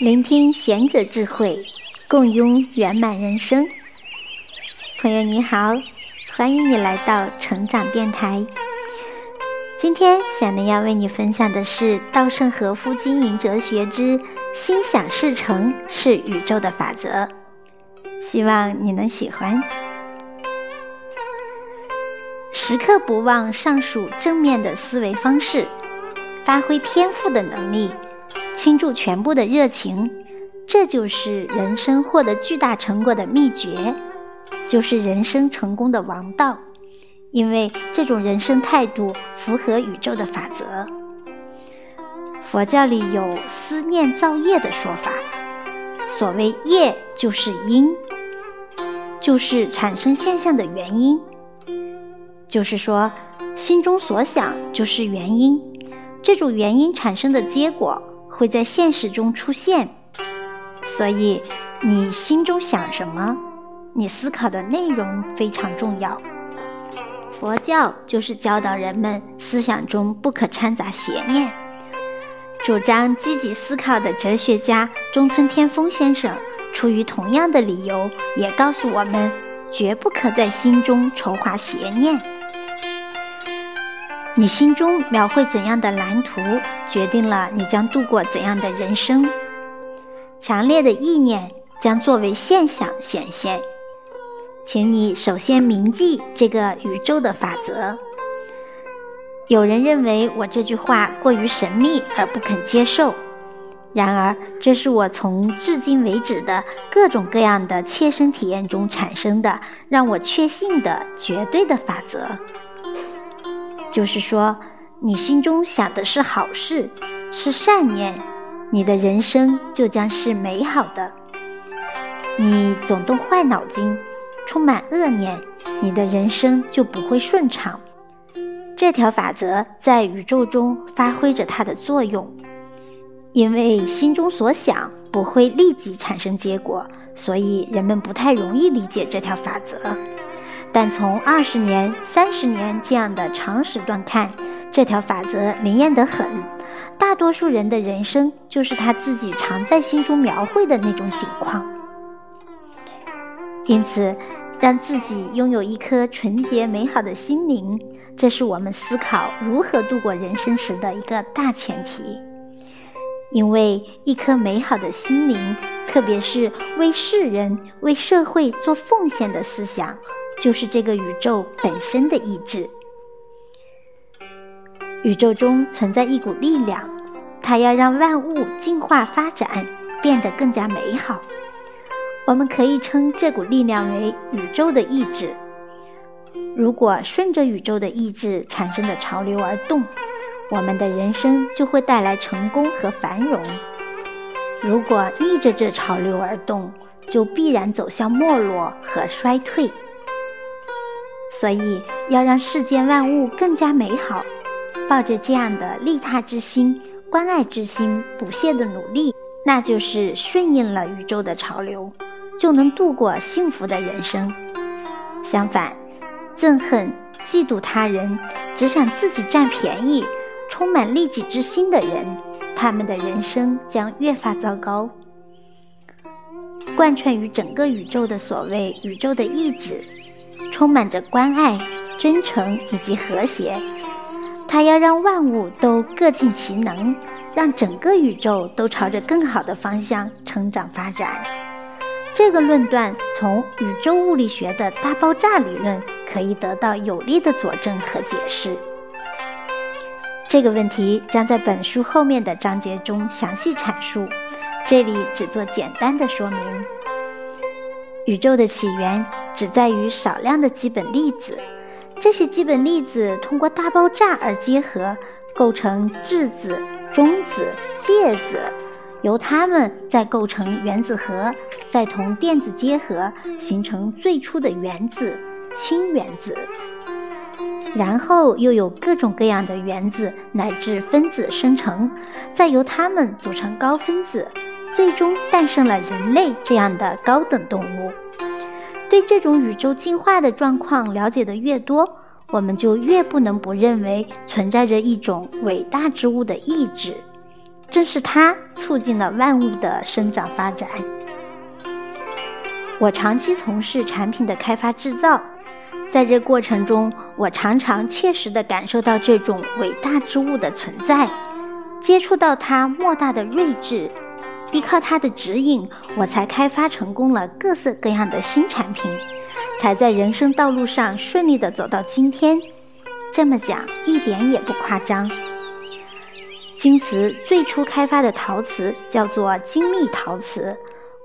聆听贤者智慧，共拥圆满人生。朋友你好，欢迎你来到成长电台。今天小林要为你分享的是稻盛和夫经营哲学之“心想事成是宇宙的法则”，希望你能喜欢。时刻不忘上述正面的思维方式，发挥天赋的能力，倾注全部的热情，这就是人生获得巨大成果的秘诀，就是人生成功的王道。因为这种人生态度符合宇宙的法则。佛教里有“思念造业”的说法，所谓业就是因，就是产生现象的原因。就是说，心中所想就是原因，这种原因产生的结果会在现实中出现。所以，你心中想什么，你思考的内容非常重要。佛教就是教导人们思想中不可掺杂邪念。主张积极思考的哲学家中村天丰先生，出于同样的理由，也告诉我们，绝不可在心中筹划邪念。你心中描绘怎样的蓝图，决定了你将度过怎样的人生。强烈的意念将作为现象显现。请你首先铭记这个宇宙的法则。有人认为我这句话过于神秘而不肯接受，然而这是我从至今为止的各种各样的切身体验中产生的，让我确信的绝对的法则。就是说，你心中想的是好事，是善念，你的人生就将是美好的。你总动坏脑筋。充满恶念，你的人生就不会顺畅。这条法则在宇宙中发挥着它的作用，因为心中所想不会立即产生结果，所以人们不太容易理解这条法则。但从二十年、三十年这样的长时段看，这条法则灵验得很。大多数人的人生就是他自己常在心中描绘的那种景况。因此。让自己拥有一颗纯洁美好的心灵，这是我们思考如何度过人生时的一个大前提。因为一颗美好的心灵，特别是为世人、为社会做奉献的思想，就是这个宇宙本身的意志。宇宙中存在一股力量，它要让万物进化发展，变得更加美好。我们可以称这股力量为宇宙的意志。如果顺着宇宙的意志产生的潮流而动，我们的人生就会带来成功和繁荣；如果逆着这潮流而动，就必然走向没落和衰退。所以，要让世间万物更加美好，抱着这样的利他之心、关爱之心，不懈的努力，那就是顺应了宇宙的潮流。就能度过幸福的人生。相反，憎恨、嫉妒他人，只想自己占便宜，充满利己之心的人，他们的人生将越发糟糕。贯穿于整个宇宙的所谓宇宙的意志，充满着关爱、真诚以及和谐。它要让万物都各尽其能，让整个宇宙都朝着更好的方向成长发展。这个论断从宇宙物理学的大爆炸理论可以得到有力的佐证和解释。这个问题将在本书后面的章节中详细阐述，这里只做简单的说明。宇宙的起源只在于少量的基本粒子，这些基本粒子通过大爆炸而结合，构成质子、中子、介子。由它们再构成原子核，再同电子结合，形成最初的原子——氢原子。然后又有各种各样的原子乃至分子生成，再由它们组成高分子，最终诞生了人类这样的高等动物。对这种宇宙进化的状况了解的越多，我们就越不能不认为存在着一种伟大之物的意志。正是它促进了万物的生长发展。我长期从事产品的开发制造，在这过程中，我常常切实地感受到这种伟大之物的存在，接触到它莫大的睿智，依靠他的指引，我才开发成功了各色各样的新产品，才在人生道路上顺利的走到今天。这么讲一点也不夸张。京瓷最初开发的陶瓷叫做精密陶瓷。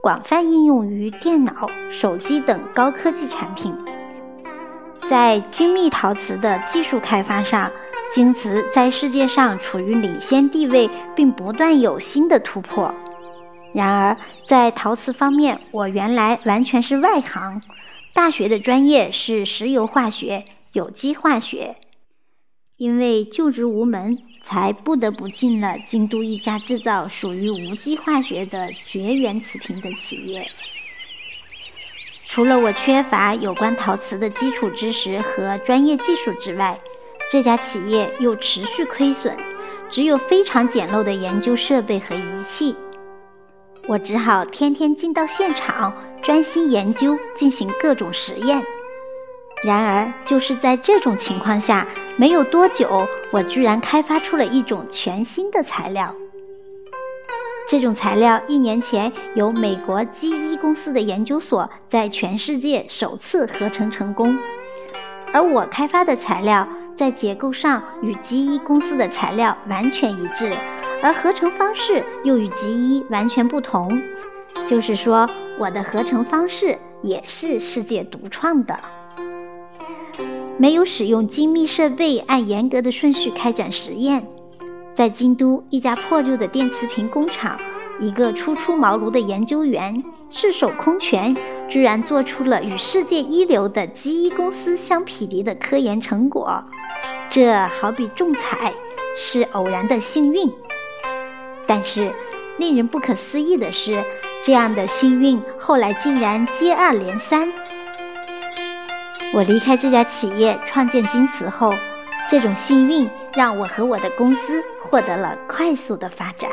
广泛应用于电脑、手机等高科技产品。在精密陶瓷的技术开发上，京瓷在世界上处于领先地位，并不断有新的突破。然而，在陶瓷方面，我原来完全是外行，大学的专业是石油化学、有机化学，因为就职无门。才不得不进了京都一家制造属于无机化学的绝缘瓷瓶的企业。除了我缺乏有关陶瓷的基础知识和专业技术之外，这家企业又持续亏损，只有非常简陋的研究设备和仪器。我只好天天进到现场，专心研究，进行各种实验。然而，就是在这种情况下，没有多久，我居然开发出了一种全新的材料。这种材料一年前由美国基一公司的研究所在全世界首次合成成功，而我开发的材料在结构上与基一公司的材料完全一致，而合成方式又与极一完全不同。就是说，我的合成方式也是世界独创的。没有使用精密设备，按严格的顺序开展实验。在京都一家破旧的电磁瓶工厂，一个初出茅庐的研究员赤手空拳，居然做出了与世界一流的基一公司相匹敌的科研成果。这好比中彩，是偶然的幸运。但是，令人不可思议的是，这样的幸运后来竟然接二连三。我离开这家企业，创建京瓷后，这种幸运让我和我的公司获得了快速的发展。